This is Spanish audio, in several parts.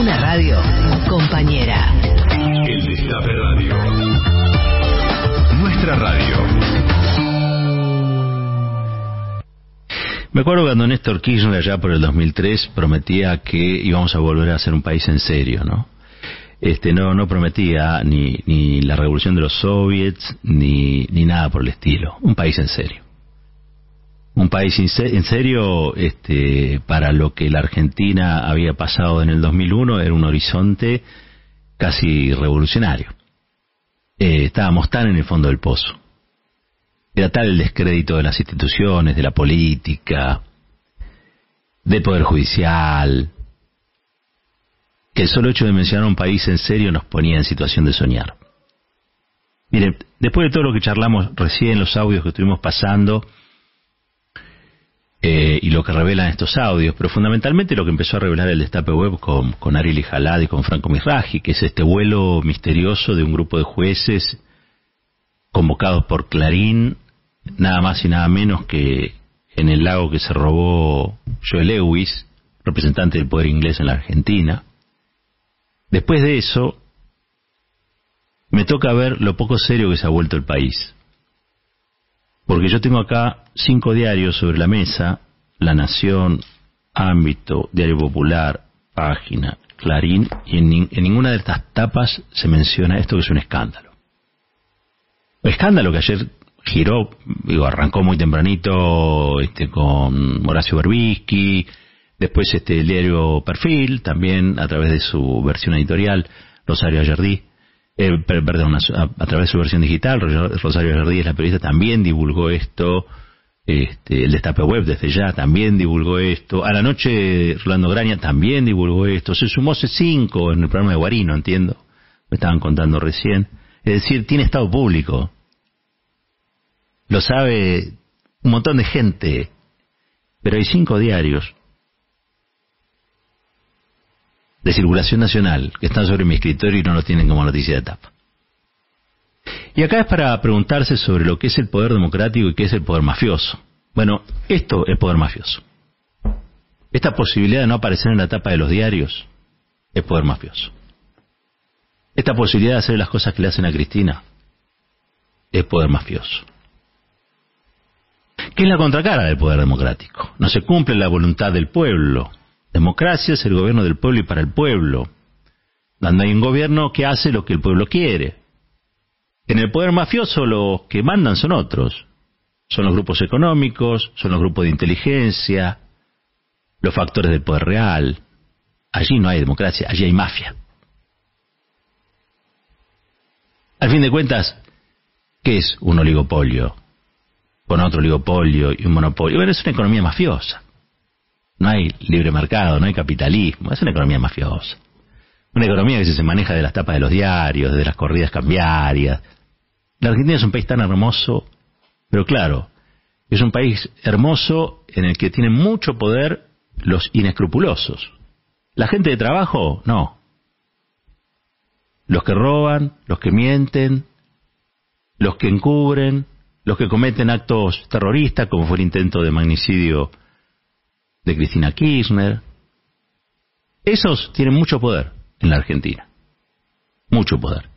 Una radio compañera. El Destape Radio. Nuestra radio. Me acuerdo cuando Néstor Kirchner allá por el 2003 prometía que íbamos a volver a ser un país en serio, ¿no? Este no no prometía ni ni la revolución de los soviets ni ni nada por el estilo, un país en serio. Un país en serio este para lo que la Argentina había pasado en el 2001 era un horizonte casi revolucionario. Eh, estábamos tan en el fondo del pozo. Era tal el descrédito de las instituciones, de la política, del Poder Judicial, que el solo hecho de mencionar un país en serio nos ponía en situación de soñar. Miren, después de todo lo que charlamos recién, los audios que estuvimos pasando, eh, y lo que revelan estos audios, pero fundamentalmente lo que empezó a revelar el Destape Web con, con Ariel Jalad y con Franco Misraji, que es este vuelo misterioso de un grupo de jueces convocados por Clarín, nada más y nada menos que en el lago que se robó Joe Lewis, representante del poder inglés en la Argentina. Después de eso, me toca ver lo poco serio que se ha vuelto el país. Porque yo tengo acá cinco diarios sobre la mesa, La Nación, Ámbito, Diario Popular, Página, Clarín, y en, ninguna de estas tapas se menciona esto que es un escándalo. Escándalo que ayer giró, digo, arrancó muy tempranito este, con Horacio Berbisky, después este, el diario Perfil, también a través de su versión editorial, Rosario Ayerdí, eh, perdón, a, través de su versión digital, Rosario Jardí, la periodista, también divulgó esto, este, el Destape Web desde ya también divulgó esto, a la noche Rolando Graña también divulgó esto, se sumó C5 en el programa de Guarino, entiendo, me estaban contando recién, es decir, tiene estado público, lo sabe un montón de gente, pero hay cinco diarios de circulación nacional que están sobre mi escritorio y no lo tienen como noticia de etapa. Y acá es para preguntarse sobre lo que es el poder democrático y qué es el poder mafioso. Bueno, esto es poder mafioso. Esta posibilidad de no aparecer en la tapa de los diarios es poder mafioso. Esta posibilidad de hacer las cosas que le hacen a Cristina es poder mafioso. ¿Qué es la contracara del poder democrático? No se cumple la voluntad del pueblo, Democracia es el gobierno del pueblo y para el pueblo. Donde hay un gobierno que hace lo que el pueblo quiere. En el poder mafioso los que mandan son otros. Son los grupos económicos, son los grupos de inteligencia, los factores del poder real. Allí no hay democracia, allí hay mafia. Al fin de cuentas, ¿qué es un oligopolio? Con otro oligopolio y un monopolio. Bueno, es una economía mafiosa. No hay libre mercado, no hay capitalismo, es una economía mafiosa. Una economía que se maneja de las tapas de los diarios, de las corridas cambiarias. La Argentina es un país tan hermoso, pero claro, es un país hermoso en el que tienen mucho poder los inescrupulosos. La gente de trabajo, no. Los que roban, los que mienten, los que encubren, los que cometen actos terroristas, como fue el intento de magnicidio de Cristina Kirchner. Esos tienen mucho poder en la Argentina. Mucho poder.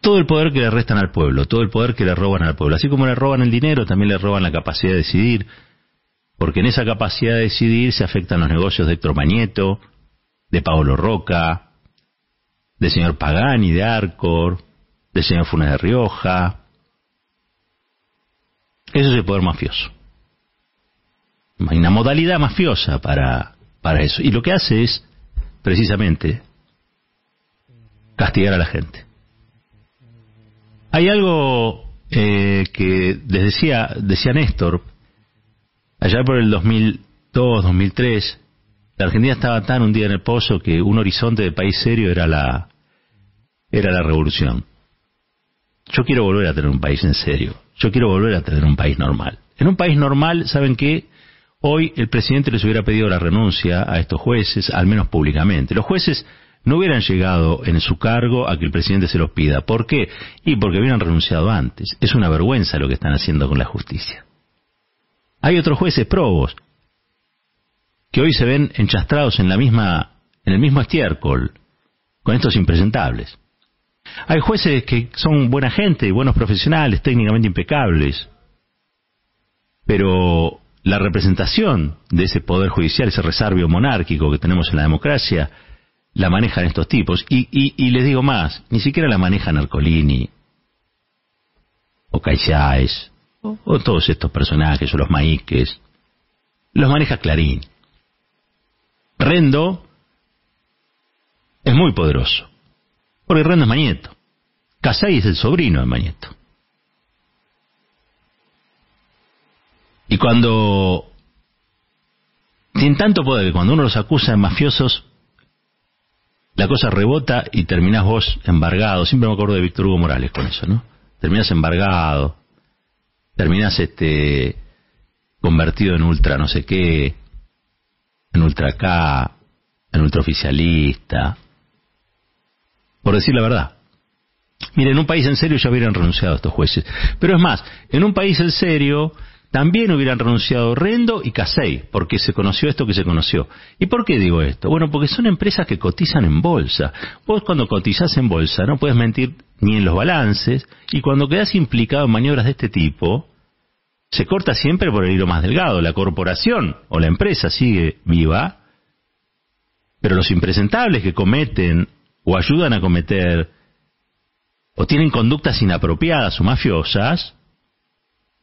Todo el poder que le restan al pueblo, todo el poder que le roban al pueblo. Así como le roban el dinero, también le roban la capacidad de decidir, porque en esa capacidad de decidir se afectan los negocios de Héctor de Paolo Roca, del señor Pagani de Arcor, del señor Funes de Rioja. Eso es el poder mafioso. Hay una modalidad mafiosa para, para eso. Y lo que hace es, precisamente, castigar a la gente. Hay algo eh, que decía, decía Néstor, allá por el 2002, 2003, la Argentina estaba tan hundida en el pozo que un horizonte de país serio era la, era la revolución. Yo quiero volver a tener un país en serio. Yo quiero volver a tener un país normal. En un país normal, ¿saben qué? Hoy el presidente les hubiera pedido la renuncia a estos jueces, al menos públicamente. Los jueces no hubieran llegado en su cargo a que el presidente se los pida. ¿Por qué? Y porque hubieran renunciado antes. Es una vergüenza lo que están haciendo con la justicia. Hay otros jueces probos que hoy se ven enchastrados en la misma, en el mismo estiércol, con estos impresentables. Hay jueces que son buena gente, buenos profesionales, técnicamente impecables, pero la representación de ese poder judicial, ese resarvio monárquico que tenemos en la democracia, la manejan estos tipos. Y, y, les digo más, ni siquiera la manejan Arcolini, o Caixáez, o, todos estos personajes, o los maíques. Los maneja Clarín. Rendo es muy poderoso, porque Rendo es Mañeto. Casay es el sobrino de Mañeto. Y cuando tienen tanto poder que cuando uno los acusa de mafiosos, la cosa rebota y terminás vos embargado. Siempre me acuerdo de Víctor Hugo Morales con eso, ¿no? Terminás embargado, terminás este convertido en ultra no sé qué, en ultra K, en ultraoficialista, por decir la verdad. Mire, en un país en serio ya hubieran renunciado estos jueces. Pero es más, en un país en serio también hubieran renunciado Rendo y Casey, porque se conoció esto que se conoció. ¿Y por qué digo esto? Bueno, porque son empresas que cotizan en bolsa. Vos cuando cotizás en bolsa no puedes mentir ni en los balances, y cuando quedas implicado en maniobras de este tipo, se corta siempre por el hilo más delgado. La corporación o la empresa sigue viva, pero los impresentables que cometen o ayudan a cometer o tienen conductas inapropiadas o mafiosas,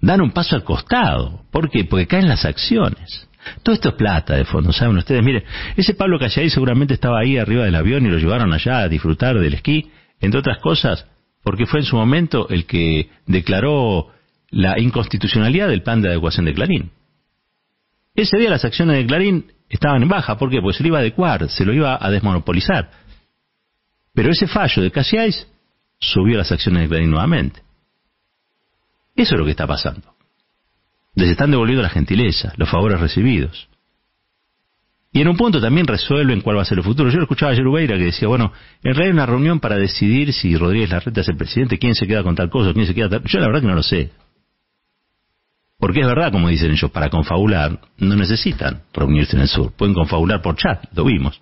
dan un paso al costado. ¿Por qué? Porque caen las acciones. Todo esto es plata de fondo, ¿saben ustedes? Miren, ese Pablo Callay seguramente estaba ahí arriba del avión y lo llevaron allá a disfrutar del esquí, entre otras cosas, porque fue en su momento el que declaró la inconstitucionalidad del plan de adecuación de Clarín. Ese día las acciones de Clarín estaban en baja, ¿por qué? Pues se lo iba a adecuar, se lo iba a desmonopolizar. Pero ese fallo de Callais subió las acciones de Clarín nuevamente. Eso es lo que está pasando. Les están devolviendo la gentileza, los favores recibidos. Y en un punto también resuelven cuál va a ser el futuro. Yo escuchaba ayer Ubeira que decía, bueno, en realidad hay una reunión para decidir si Rodríguez Larreta es el presidente, quién se queda con tal cosa, quién se queda tal... Yo la verdad que no lo sé. Porque es verdad, como dicen ellos, para confabular no necesitan reunirse en el sur. Pueden confabular por chat, lo vimos.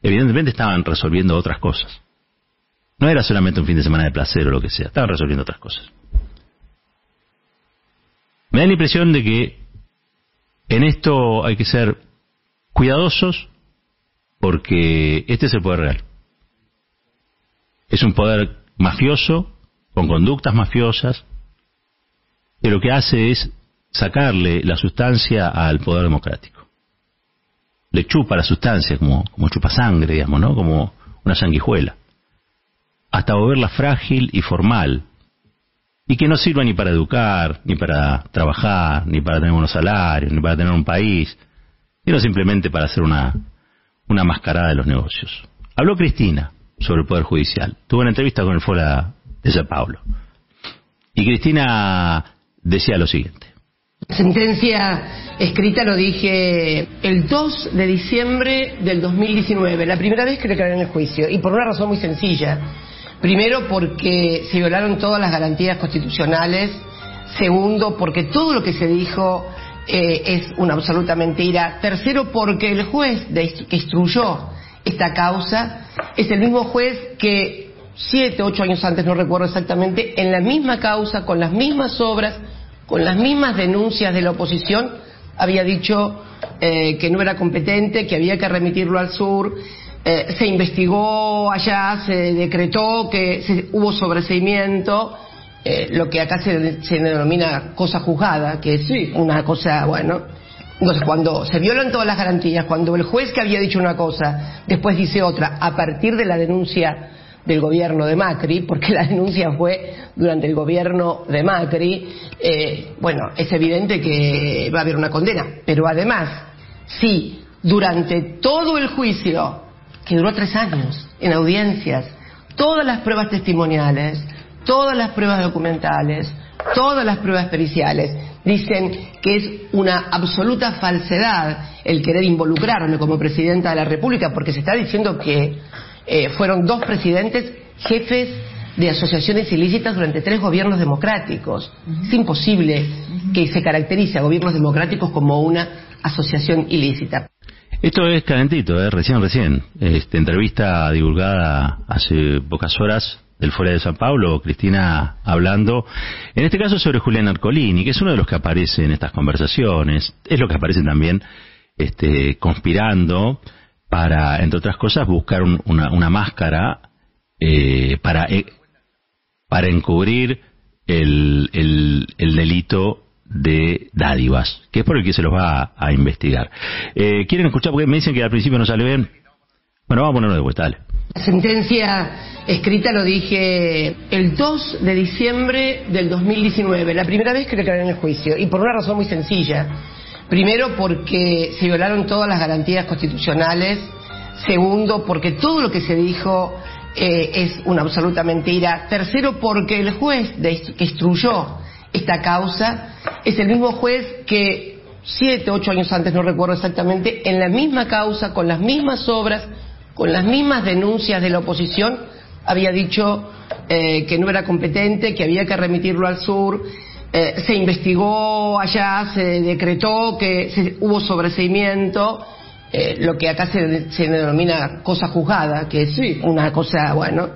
Evidentemente estaban resolviendo otras cosas. No era solamente un fin de semana de placer o lo que sea, estaban resolviendo otras cosas. Me da la impresión de que en esto hay que ser cuidadosos porque este es el poder real. Es un poder mafioso, con conductas mafiosas, que lo que hace es sacarle la sustancia al poder democrático. Le chupa la sustancia como, como chupa sangre, digamos, ¿no? Como una sanguijuela. Hasta volverla frágil y formal, y que no sirva ni para educar, ni para trabajar, ni para tener unos salarios, ni para tener un país, sino simplemente para hacer una, una mascarada de los negocios. Habló Cristina sobre el Poder Judicial. Tuvo una entrevista con el Fora de San Pablo. Y Cristina decía lo siguiente. Sentencia escrita lo dije el 2 de diciembre del 2019, la primera vez que declaré en el juicio, y por una razón muy sencilla Primero, porque se violaron todas las garantías constitucionales. Segundo, porque todo lo que se dijo eh, es una absoluta mentira. Tercero, porque el juez que instruyó esta causa es el mismo juez que siete, ocho años antes, no recuerdo exactamente, en la misma causa, con las mismas obras, con las mismas denuncias de la oposición, había dicho eh, que no era competente, que había que remitirlo al sur, eh, se investigó allá, se decretó que hubo sobreseimiento, eh, lo que acá se, denomina cosa juzgada, que es una cosa, bueno. Entonces, cuando se violan todas las garantías, cuando el juez que había dicho una cosa después dice otra, a partir de la denuncia del gobierno de Macri, porque la denuncia fue durante el gobierno de Macri, eh, bueno, es evidente que va a haber una condena. Pero además, si durante todo el juicio que duró tres años en audiencias, todas las pruebas testimoniales, todas las pruebas documentales, todas las pruebas periciales dicen que es una absoluta falsedad el querer involucrarme como presidenta de la República, porque se está diciendo que eh, fueron dos presidentes jefes de asociaciones ilícitas durante tres gobiernos democráticos. Es imposible que se caracterice a gobiernos democráticos como una asociación ilícita. Esto es calentito, ¿eh? recién, recién. Este, entrevista divulgada hace pocas horas del Fuera de San Pablo, Cristina hablando, en este caso sobre Julián Arcolini, que es uno de los que aparece en estas conversaciones, es lo que aparece también este, conspirando para, entre otras cosas, buscar una, una, máscara eh, para, eh, para encubrir el, el delito de dádivas, que es por el que se los va a, investigar. Eh, ¿Quieren escuchar? Porque me dicen que al principio no sale bien. Bueno, vamos a ponerlo de vuelta, dale. La sentencia escrita lo dije el 2 de diciembre del 2019, la primera vez que declaré en el juicio, y por una razón muy sencilla. Primero, porque se violaron todas las garantías constitucionales. Segundo, porque todo lo que se dijo eh, es una absoluta mentira. Tercero, porque el juez que instruyó esta causa es el mismo juez que siete, ocho años antes, no recuerdo exactamente, en la misma causa, con las mismas obras, con las mismas denuncias de la oposición, había dicho eh, que no era competente, que había que remitirlo al sur. Eh, se investigó allá, se decretó que hubo sobreseimiento, eh, lo que acá se, se, denomina cosa juzgada, que es una cosa, bueno,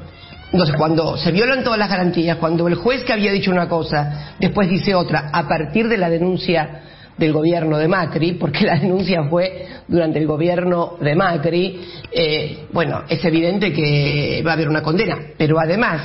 entonces, cuando se violan todas las garantías, cuando el juez que había dicho una cosa después dice otra, a partir de la denuncia del gobierno de Macri, porque la denuncia fue durante el gobierno de Macri, eh, bueno, es evidente que va a haber una condena. Pero además,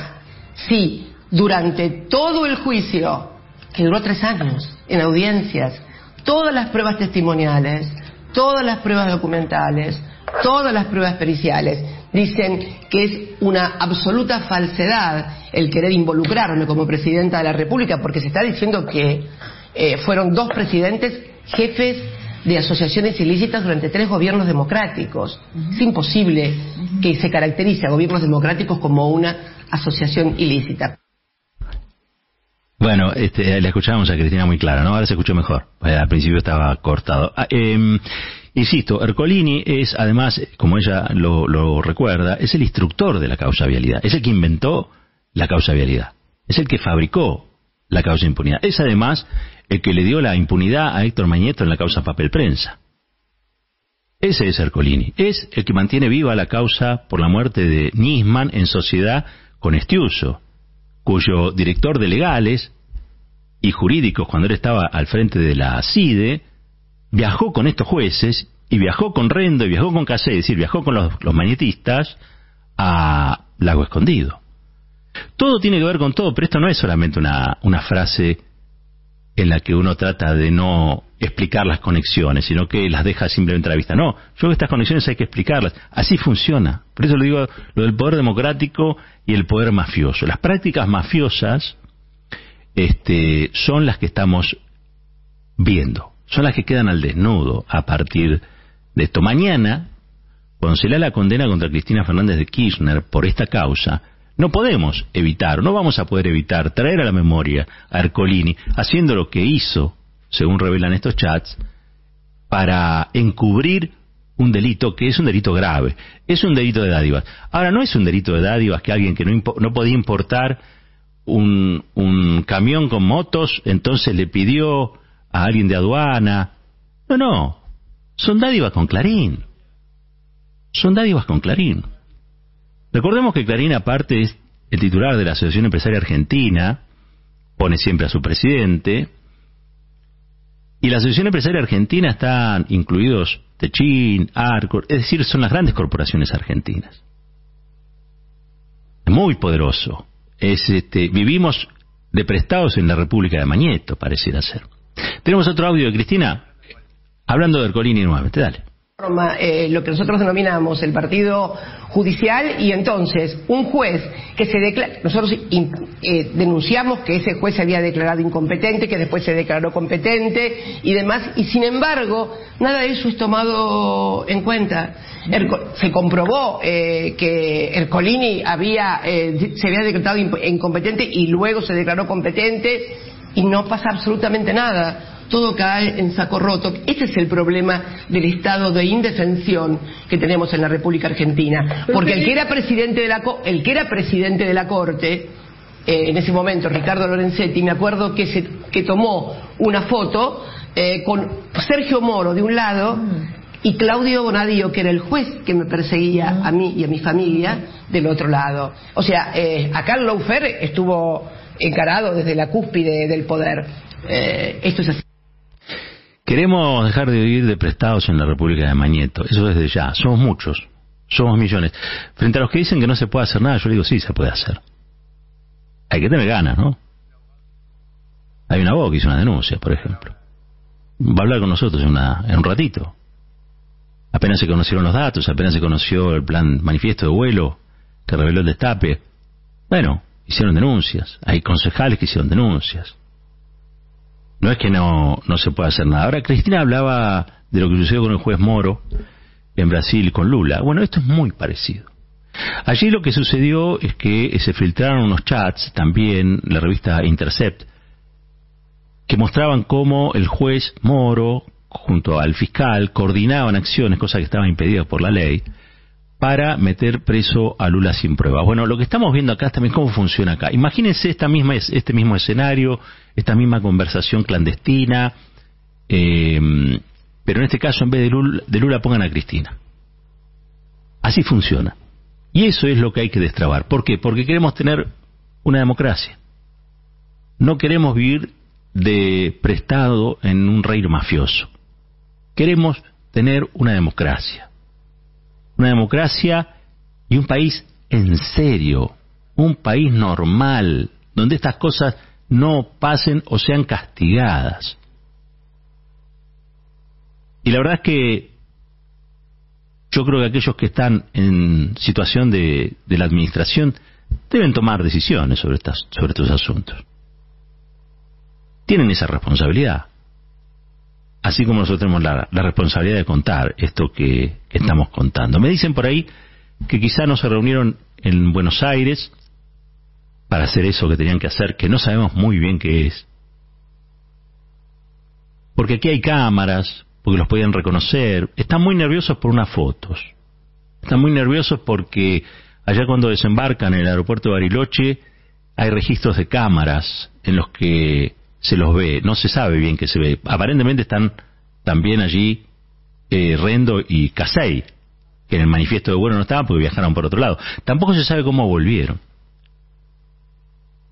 si durante todo el juicio, que duró tres años, en audiencias, todas las pruebas testimoniales, todas las pruebas documentales, todas las pruebas periciales, dicen que es una absoluta falsedad el querer involucrarme como presidenta de la República, porque se está diciendo que eh, fueron dos presidentes jefes de asociaciones ilícitas durante tres gobiernos democráticos. Es imposible que se caracterice a gobiernos democráticos como una asociación ilícita. Bueno, este, la escuchábamos a Cristina muy clara, ¿no? Ahora se escuchó mejor. Eh, al principio estaba cortado. Ah, em, Insisto, Ercolini es, además, como ella lo, recuerda, es el instructor de la causa vialidad, es el que inventó la causa vialidad, es el que fabricó la causa impunidad, es además el que le dio la impunidad a Héctor Mañeto en la causa papel prensa. Ese es Ercolini, es el que mantiene viva la causa por la muerte de Nisman en sociedad con Estiuso, cuyo director de legales y jurídicos, cuando él estaba al frente de la CIDE, viajó con estos jueces y viajó con Rendo y viajó con Casé, es decir, viajó con los, los magnetistas a Lago Escondido. Todo tiene que ver con todo, pero esto no es solamente una, frase en la que uno trata de no explicar las conexiones, sino que las deja simplemente a la vista. No, yo creo que estas conexiones hay que explicarlas. Así funciona. Por eso lo digo, lo del poder democrático y el poder mafioso. Las prácticas mafiosas este, son las que estamos viendo son las que quedan al desnudo a partir de esto. Mañana, cuando se lea la condena contra Cristina Fernández de Kirchner por esta causa, no podemos evitar, no vamos a poder evitar traer a la memoria a Ercolini haciendo lo que hizo, según revelan estos chats, para encubrir un delito que es un delito grave, es un delito de dádivas. Ahora, no es un delito de dádivas que alguien que no, no podía importar un, un camión con motos, entonces le pidió a alguien de aduana. No, no. Son dádivas con Clarín. Son dádivas con Clarín. Recordemos que Clarín, aparte, es el titular de la Asociación Empresaria Argentina, pone siempre a su presidente, y la Asociación Empresaria Argentina están incluidos Techin, Arcor, es decir, son las grandes corporaciones argentinas. Muy poderoso. Es, este, vivimos de prestados en la República de Mañeto, pareciera ser. Tenemos otro audio de Cristina hablando de Ercolini nuevamente. Dale. Eh, lo que nosotros denominamos el partido judicial y entonces un juez que se declara, nosotros eh, denunciamos que ese juez se había declarado incompetente, que después se declaró competente y demás, y sin embargo nada de eso es tomado en cuenta. se comprobó eh, que Ercolini había, se había declarado incompetente y luego se declaró competente y no pasa absolutamente nada. Todo cae en saco roto. Ese es el problema del estado de indefensión que tenemos en la República Argentina. Porque el que era presidente de la, el que era presidente de la Corte, eh, en ese momento, Ricardo Lorenzetti, me acuerdo que, se, que tomó una foto eh, con Sergio Moro de un lado y Claudio Bonadío, que era el juez que me perseguía a mí y a mi familia, del otro lado. O sea, eh, acá el Loufer estuvo encarado desde la cúspide del poder. Eh, esto es así. Queremos dejar de vivir de prestados en la República de Mañeto. Eso desde ya. Somos muchos. Somos millones. Frente a los que dicen que no se puede hacer nada, yo digo, sí, se puede hacer. Hay que tener ganas, ¿no? Hay una voz que hizo una denuncia, por ejemplo. Va a hablar con nosotros en, una, en un ratito. Apenas se conocieron los datos, apenas se conoció el plan manifiesto de vuelo que reveló el destape. Bueno, hicieron denuncias. Hay concejales que hicieron denuncias. No es que no, no se pueda hacer nada. Ahora, Cristina hablaba de lo que sucedió con el juez Moro en Brasil con Lula. Bueno, esto es muy parecido. Allí lo que sucedió es que se filtraron unos chats, también la revista Intercept, que mostraban cómo el juez Moro, junto al fiscal, coordinaban acciones, cosa que estaba impedida por la ley, para meter preso a Lula sin pruebas. Bueno, lo que estamos viendo acá es también cómo funciona acá. Imagínense esta misma, este mismo escenario, esta misma conversación clandestina, eh, pero en este caso en vez de Lula, de Lula pongan a Cristina. Así funciona. Y eso es lo que hay que destrabar. ¿Por qué? Porque queremos tener una democracia. No queremos vivir de prestado en un reino mafioso. Queremos tener una democracia. Una democracia y un país en serio, un país normal, donde estas cosas no pasen o sean castigadas. Y la verdad es que yo creo que aquellos que están en situación de, la administración deben tomar decisiones sobre, estas, sobre estos asuntos. Tienen esa responsabilidad. Así como nosotros tenemos la, responsabilidad de contar esto que, estamos contando. Me dicen por ahí que quizá no se reunieron en Buenos Aires para hacer eso que tenían que hacer, que no sabemos muy bien qué es. Porque aquí hay cámaras, porque los podían reconocer. Están muy nerviosos por unas fotos. Están muy nerviosos porque allá cuando desembarcan en el aeropuerto de Bariloche hay registros de cámaras en los que se los ve. No se sabe bien qué se ve. Aparentemente están también allí eh, Rendo y Casey, que en el manifiesto de vuelo no estaban porque viajaron por otro lado. Tampoco se sabe cómo volvieron.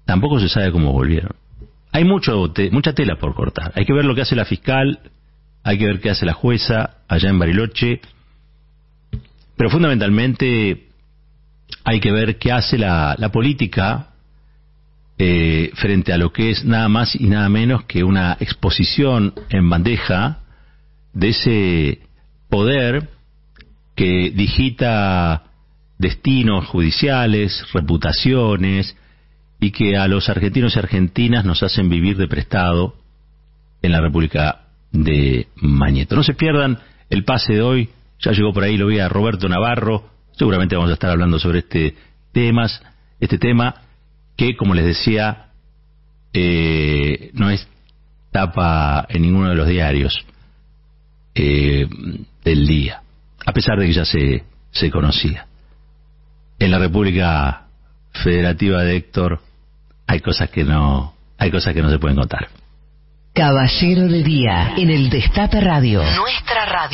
Tampoco se sabe cómo volvieron. Hay mucho mucha tela por cortar. Hay que ver lo que hace la fiscal, hay que ver qué hace la jueza allá en Bariloche, pero fundamentalmente hay que ver qué hace la, la política eh, frente a lo que es nada más y nada menos que una exposición en bandeja de ese poder que digita destinos judiciales, reputaciones, y que a los argentinos y argentinas nos hacen vivir de prestado en la República de Mañeto. No se pierdan el pase de hoy, ya llegó por ahí, lo vi a Roberto Navarro, seguramente vamos a estar hablando sobre este temas, este tema que, como les decía, eh, no es tapa en ninguno de los diarios eh, del día, a pesar de que ya se, se conocía. En la República Federativa de Héctor hay cosas que no, hay cosas que no se pueden contar. Caballero de Día, en el Destape Radio. Nuestra radio.